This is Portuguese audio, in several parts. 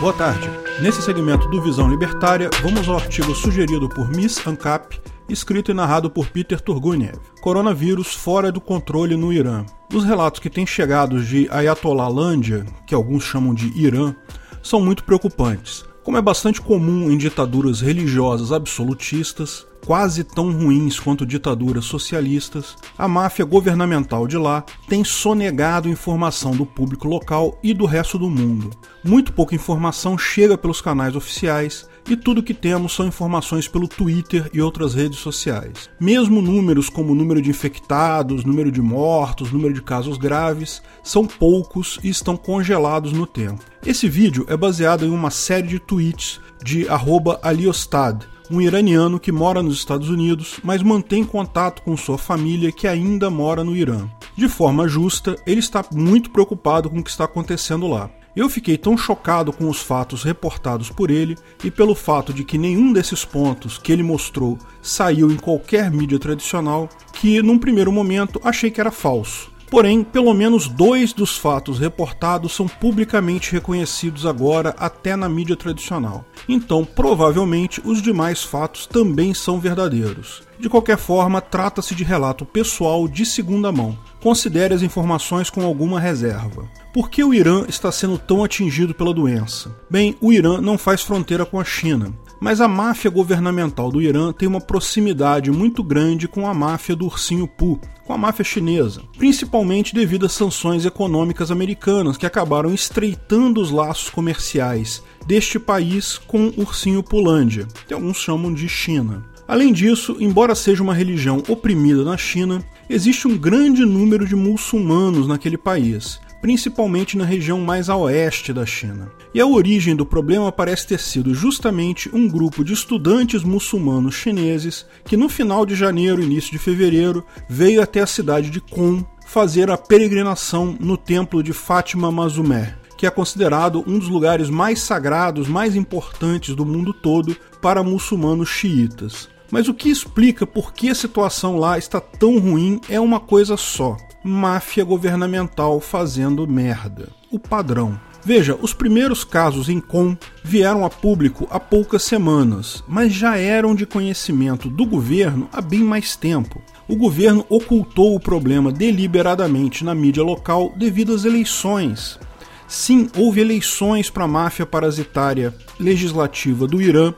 Boa tarde. Nesse segmento do Visão Libertária, vamos ao artigo sugerido por Miss ANCAP, escrito e narrado por Peter Turguniev. Coronavírus fora do controle no Irã. Os relatos que têm chegado de Ayatollah que alguns chamam de Irã, são muito preocupantes. Como é bastante comum em ditaduras religiosas absolutistas, quase tão ruins quanto ditaduras socialistas, a máfia governamental de lá tem sonegado informação do público local e do resto do mundo. Muito pouca informação chega pelos canais oficiais e tudo que temos são informações pelo Twitter e outras redes sociais. Mesmo números como número de infectados, número de mortos, número de casos graves, são poucos e estão congelados no tempo. Esse vídeo é baseado em uma série de tweets de Aliostad, um iraniano que mora nos Estados Unidos, mas mantém contato com sua família que ainda mora no Irã. De forma justa, ele está muito preocupado com o que está acontecendo lá. Eu fiquei tão chocado com os fatos reportados por ele e pelo fato de que nenhum desses pontos que ele mostrou saiu em qualquer mídia tradicional que, num primeiro momento, achei que era falso. Porém, pelo menos dois dos fatos reportados são publicamente reconhecidos agora até na mídia tradicional. Então, provavelmente, os demais fatos também são verdadeiros. De qualquer forma, trata-se de relato pessoal de segunda mão. Considere as informações com alguma reserva. Por que o Irã está sendo tão atingido pela doença? Bem, o Irã não faz fronteira com a China. Mas a máfia governamental do Irã tem uma proximidade muito grande com a máfia do ursinho Poo, com a máfia chinesa, principalmente devido às sanções econômicas americanas que acabaram estreitando os laços comerciais deste país com o ursinho Pulândia, que alguns chamam de China. Além disso, embora seja uma religião oprimida na China, existe um grande número de muçulmanos naquele país, principalmente na região mais a oeste da China. E a origem do problema parece ter sido justamente um grupo de estudantes muçulmanos chineses que no final de janeiro, início de fevereiro, veio até a cidade de Qom fazer a peregrinação no templo de Fátima Mazumé, que é considerado um dos lugares mais sagrados, mais importantes do mundo todo para muçulmanos xiitas. Mas o que explica por que a situação lá está tão ruim é uma coisa só: máfia governamental fazendo merda. O padrão. Veja, os primeiros casos em Com vieram a público há poucas semanas, mas já eram de conhecimento do governo há bem mais tempo. O governo ocultou o problema deliberadamente na mídia local devido às eleições. Sim, houve eleições para a máfia parasitária legislativa do Irã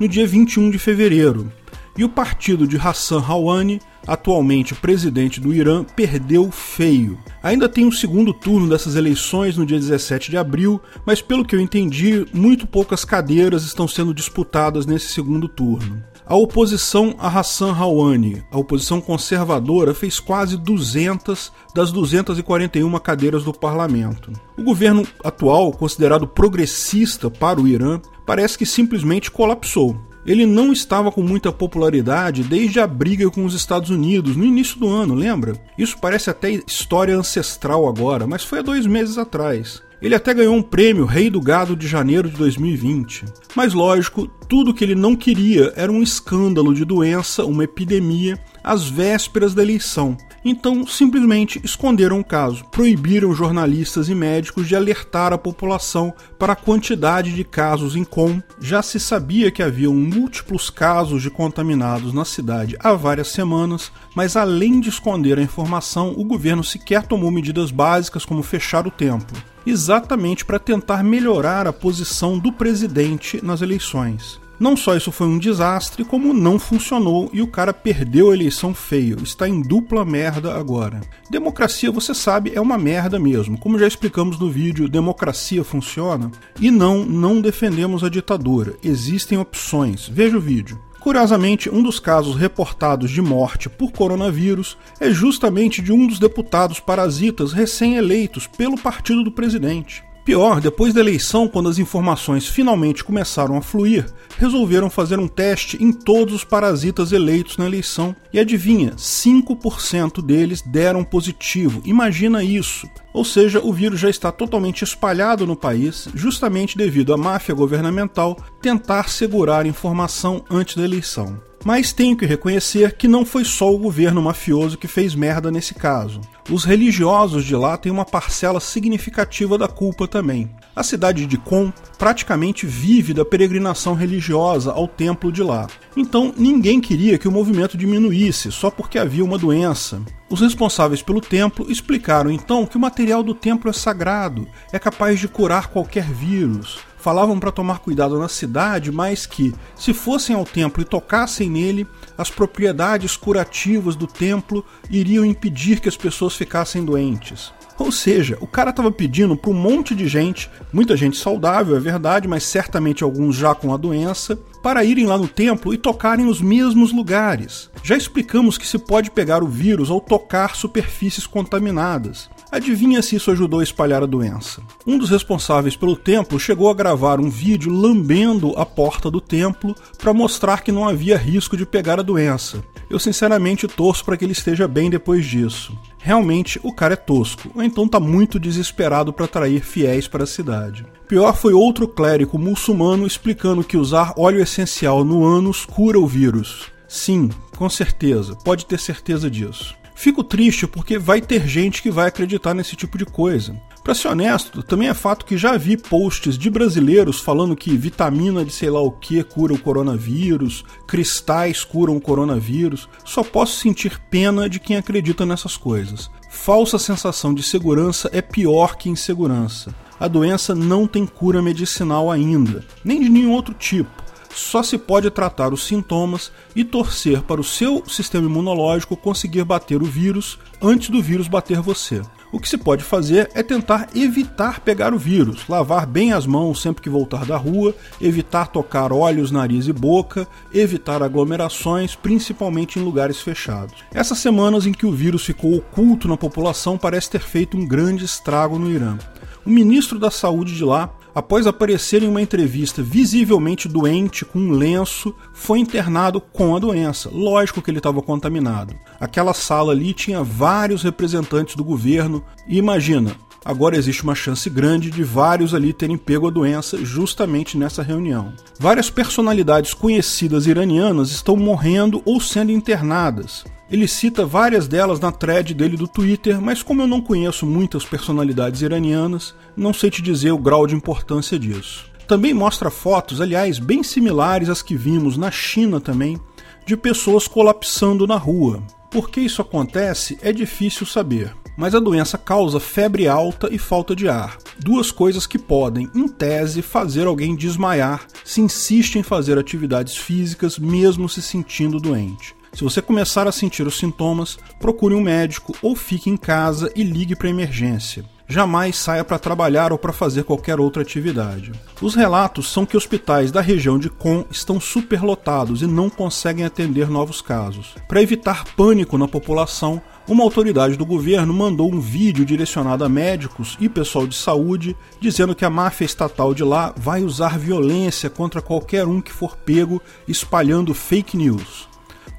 no dia 21 de fevereiro. E o partido de Hassan Rouhani atualmente presidente do Irã, perdeu feio. Ainda tem um segundo turno dessas eleições no dia 17 de abril, mas pelo que eu entendi, muito poucas cadeiras estão sendo disputadas nesse segundo turno. A oposição a Hassan Rouhani, a oposição conservadora, fez quase 200 das 241 cadeiras do parlamento. O governo atual, considerado progressista para o Irã, parece que simplesmente colapsou ele não estava com muita popularidade desde a briga com os Estados Unidos no início do ano, lembra? Isso parece até história ancestral agora, mas foi há dois meses atrás. Ele até ganhou um prêmio Rei do Gado de janeiro de 2020. Mas lógico, tudo que ele não queria era um escândalo de doença, uma epidemia, às vésperas da eleição. Então, simplesmente esconderam o caso, proibiram jornalistas e médicos de alertar a população para a quantidade de casos em Com. Já se sabia que haviam múltiplos casos de contaminados na cidade há várias semanas, mas além de esconder a informação, o governo sequer tomou medidas básicas como fechar o templo exatamente para tentar melhorar a posição do presidente nas eleições. Não só isso foi um desastre, como não funcionou e o cara perdeu a eleição feio. Está em dupla merda agora. Democracia, você sabe, é uma merda mesmo. Como já explicamos no vídeo, democracia funciona. E não, não defendemos a ditadura. Existem opções. Veja o vídeo. Curiosamente, um dos casos reportados de morte por coronavírus é justamente de um dos deputados parasitas recém-eleitos pelo partido do presidente. Pior, depois da eleição, quando as informações finalmente começaram a fluir, resolveram fazer um teste em todos os parasitas eleitos na eleição. E adivinha, 5% deles deram positivo. Imagina isso! Ou seja, o vírus já está totalmente espalhado no país, justamente devido à máfia governamental tentar segurar informação antes da eleição. Mas tenho que reconhecer que não foi só o governo mafioso que fez merda nesse caso. Os religiosos de lá têm uma parcela significativa da culpa também. A cidade de Qom praticamente vive da peregrinação religiosa ao templo de lá. Então ninguém queria que o movimento diminuísse só porque havia uma doença. Os responsáveis pelo templo explicaram então que o material do templo é sagrado, é capaz de curar qualquer vírus falavam para tomar cuidado na cidade, mas que, se fossem ao templo e tocassem nele, as propriedades curativas do templo iriam impedir que as pessoas ficassem doentes. Ou seja, o cara estava pedindo para um monte de gente, muita gente saudável, é verdade, mas certamente alguns já com a doença, para irem lá no templo e tocarem os mesmos lugares. Já explicamos que se pode pegar o vírus ao tocar superfícies contaminadas. Adivinha se isso ajudou a espalhar a doença? Um dos responsáveis pelo templo chegou a gravar um vídeo lambendo a porta do templo para mostrar que não havia risco de pegar a doença. Eu sinceramente torço para que ele esteja bem depois disso. Realmente o cara é tosco, ou então tá muito desesperado para atrair fiéis para a cidade. Pior foi outro clérigo muçulmano explicando que usar óleo essencial no ânus cura o vírus. Sim, com certeza, pode ter certeza disso. Fico triste porque vai ter gente que vai acreditar nesse tipo de coisa. Para ser honesto, também é fato que já vi posts de brasileiros falando que vitamina de sei lá o que cura o coronavírus, cristais curam o coronavírus. Só posso sentir pena de quem acredita nessas coisas. Falsa sensação de segurança é pior que insegurança. A doença não tem cura medicinal ainda, nem de nenhum outro tipo só se pode tratar os sintomas e torcer para o seu sistema imunológico conseguir bater o vírus antes do vírus bater você. O que se pode fazer é tentar evitar pegar o vírus, lavar bem as mãos sempre que voltar da rua, evitar tocar olhos, nariz e boca, evitar aglomerações, principalmente em lugares fechados. Essas semanas em que o vírus ficou oculto na população parece ter feito um grande estrago no Irã. O ministro da Saúde de lá após aparecer em uma entrevista visivelmente doente com um lenço, foi internado com a doença. Lógico que ele estava contaminado. Aquela sala ali tinha vários representantes do governo e imagina, agora existe uma chance grande de vários ali terem pego a doença justamente nessa reunião. Várias personalidades conhecidas iranianas estão morrendo ou sendo internadas. Ele cita várias delas na thread dele do Twitter, mas como eu não conheço muitas personalidades iranianas, não sei te dizer o grau de importância disso. Também mostra fotos, aliás, bem similares às que vimos na China também, de pessoas colapsando na rua. Por que isso acontece é difícil saber, mas a doença causa febre alta e falta de ar. Duas coisas que podem, em tese, fazer alguém desmaiar se insiste em fazer atividades físicas mesmo se sentindo doente. Se você começar a sentir os sintomas, procure um médico ou fique em casa e ligue para a emergência. Jamais saia para trabalhar ou para fazer qualquer outra atividade. Os relatos são que hospitais da região de Com estão superlotados e não conseguem atender novos casos. Para evitar pânico na população, uma autoridade do governo mandou um vídeo direcionado a médicos e pessoal de saúde dizendo que a máfia estatal de lá vai usar violência contra qualquer um que for pego espalhando fake news.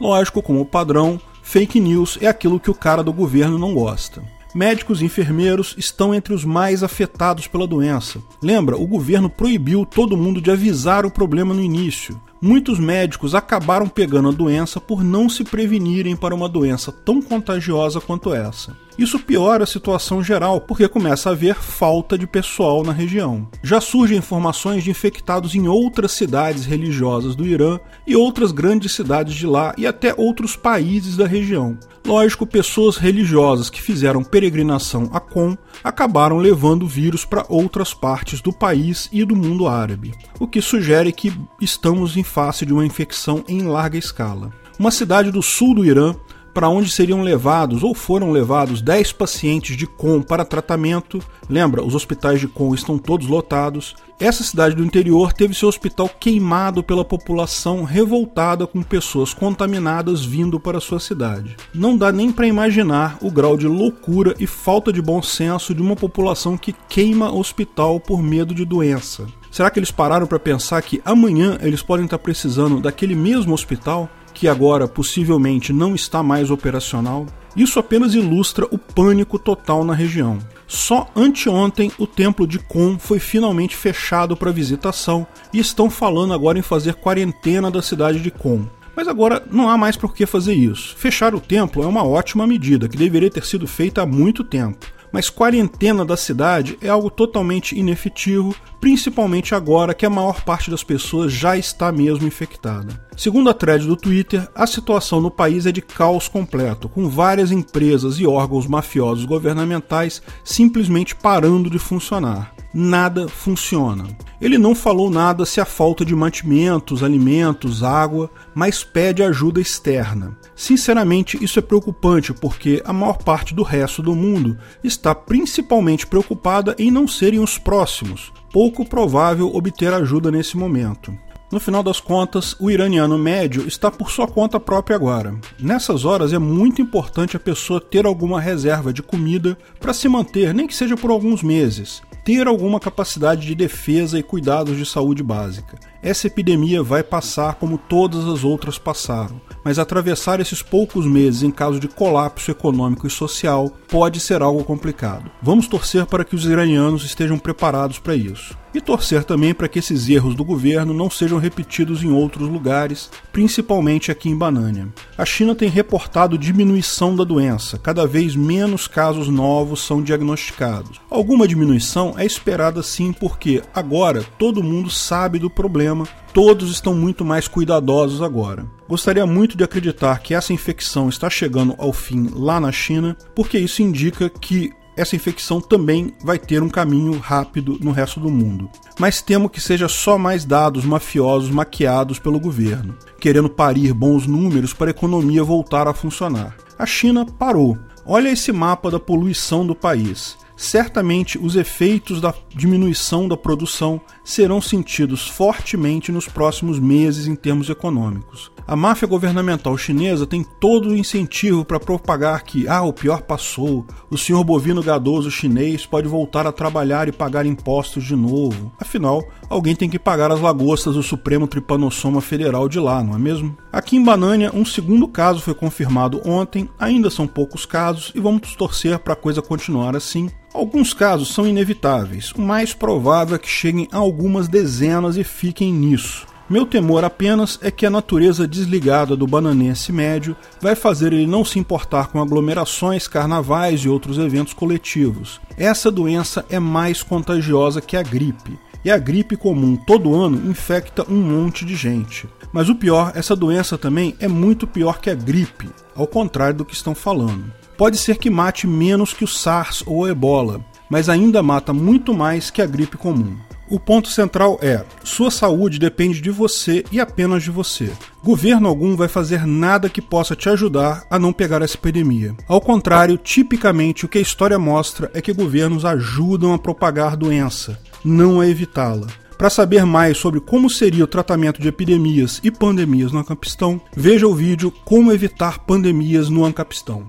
Lógico, como padrão, fake news é aquilo que o cara do governo não gosta. Médicos e enfermeiros estão entre os mais afetados pela doença. Lembra, o governo proibiu todo mundo de avisar o problema no início. Muitos médicos acabaram pegando a doença por não se prevenirem para uma doença tão contagiosa quanto essa. Isso piora a situação geral, porque começa a haver falta de pessoal na região. Já surgem informações de infectados em outras cidades religiosas do Irã e outras grandes cidades de lá e até outros países da região. Lógico, pessoas religiosas que fizeram peregrinação a Qom acabaram levando o vírus para outras partes do país e do mundo árabe, o que sugere que estamos em face de uma infecção em larga escala. Uma cidade do sul do Irã para onde seriam levados ou foram levados 10 pacientes de Com para tratamento. Lembra, os hospitais de Com estão todos lotados. Essa cidade do interior teve seu hospital queimado pela população revoltada com pessoas contaminadas vindo para sua cidade. Não dá nem para imaginar o grau de loucura e falta de bom senso de uma população que queima hospital por medo de doença. Será que eles pararam para pensar que amanhã eles podem estar precisando daquele mesmo hospital? Que agora possivelmente não está mais operacional, isso apenas ilustra o pânico total na região. Só anteontem o templo de Kon foi finalmente fechado para visitação e estão falando agora em fazer quarentena da cidade de Kon. Mas agora não há mais por que fazer isso. Fechar o templo é uma ótima medida que deveria ter sido feita há muito tempo mas quarentena da cidade é algo totalmente inefetivo, principalmente agora que a maior parte das pessoas já está mesmo infectada. Segundo a thread do Twitter, a situação no país é de caos completo, com várias empresas e órgãos mafiosos governamentais simplesmente parando de funcionar nada funciona. Ele não falou nada se a falta de mantimentos, alimentos, água, mas pede ajuda externa. Sinceramente, isso é preocupante porque a maior parte do resto do mundo está principalmente preocupada em não serem os próximos. Pouco provável obter ajuda nesse momento. No final das contas, o iraniano médio está por sua conta própria agora. Nessas horas é muito importante a pessoa ter alguma reserva de comida para se manter, nem que seja por alguns meses ter alguma capacidade de defesa e cuidados de saúde básica. Essa epidemia vai passar como todas as outras passaram, mas atravessar esses poucos meses em caso de colapso econômico e social pode ser algo complicado. Vamos torcer para que os iranianos estejam preparados para isso e torcer também para que esses erros do governo não sejam repetidos em outros lugares, principalmente aqui em Banânia. A China tem reportado diminuição da doença, cada vez menos casos novos são diagnosticados. Alguma diminuição é esperada sim, porque agora todo mundo sabe do problema, todos estão muito mais cuidadosos agora. Gostaria muito de acreditar que essa infecção está chegando ao fim lá na China, porque isso indica que essa infecção também vai ter um caminho rápido no resto do mundo. Mas temo que seja só mais dados mafiosos maquiados pelo governo, querendo parir bons números para a economia voltar a funcionar. A China parou. Olha esse mapa da poluição do país certamente os efeitos da diminuição da produção serão sentidos fortemente nos próximos meses em termos econômicos. A máfia governamental chinesa tem todo o incentivo para propagar que ah, o pior passou, o senhor bovino gadoso chinês pode voltar a trabalhar e pagar impostos de novo. Afinal, alguém tem que pagar as lagostas do Supremo Tripanossoma Federal de lá, não é mesmo? Aqui em Banânia, um segundo caso foi confirmado ontem, ainda são poucos casos e vamos torcer para a coisa continuar assim. Alguns casos são inevitáveis, o mais provável é que cheguem a algumas dezenas e fiquem nisso. Meu temor apenas é que a natureza desligada do bananense médio vai fazer ele não se importar com aglomerações, carnavais e outros eventos coletivos. Essa doença é mais contagiosa que a gripe, e a gripe comum todo ano infecta um monte de gente. Mas o pior, essa doença também é muito pior que a gripe, ao contrário do que estão falando pode ser que mate menos que o SARS ou o ebola, mas ainda mata muito mais que a gripe comum. O ponto central é: sua saúde depende de você e apenas de você. Governo algum vai fazer nada que possa te ajudar a não pegar essa epidemia. Ao contrário, tipicamente o que a história mostra é que governos ajudam a propagar doença, não a evitá-la. Para saber mais sobre como seria o tratamento de epidemias e pandemias no Ancapistão, veja o vídeo Como Evitar Pandemias no Ancapistão.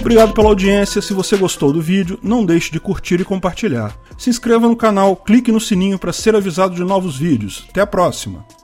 Obrigado pela audiência. Se você gostou do vídeo, não deixe de curtir e compartilhar. Se inscreva no canal, clique no sininho para ser avisado de novos vídeos. Até a próxima!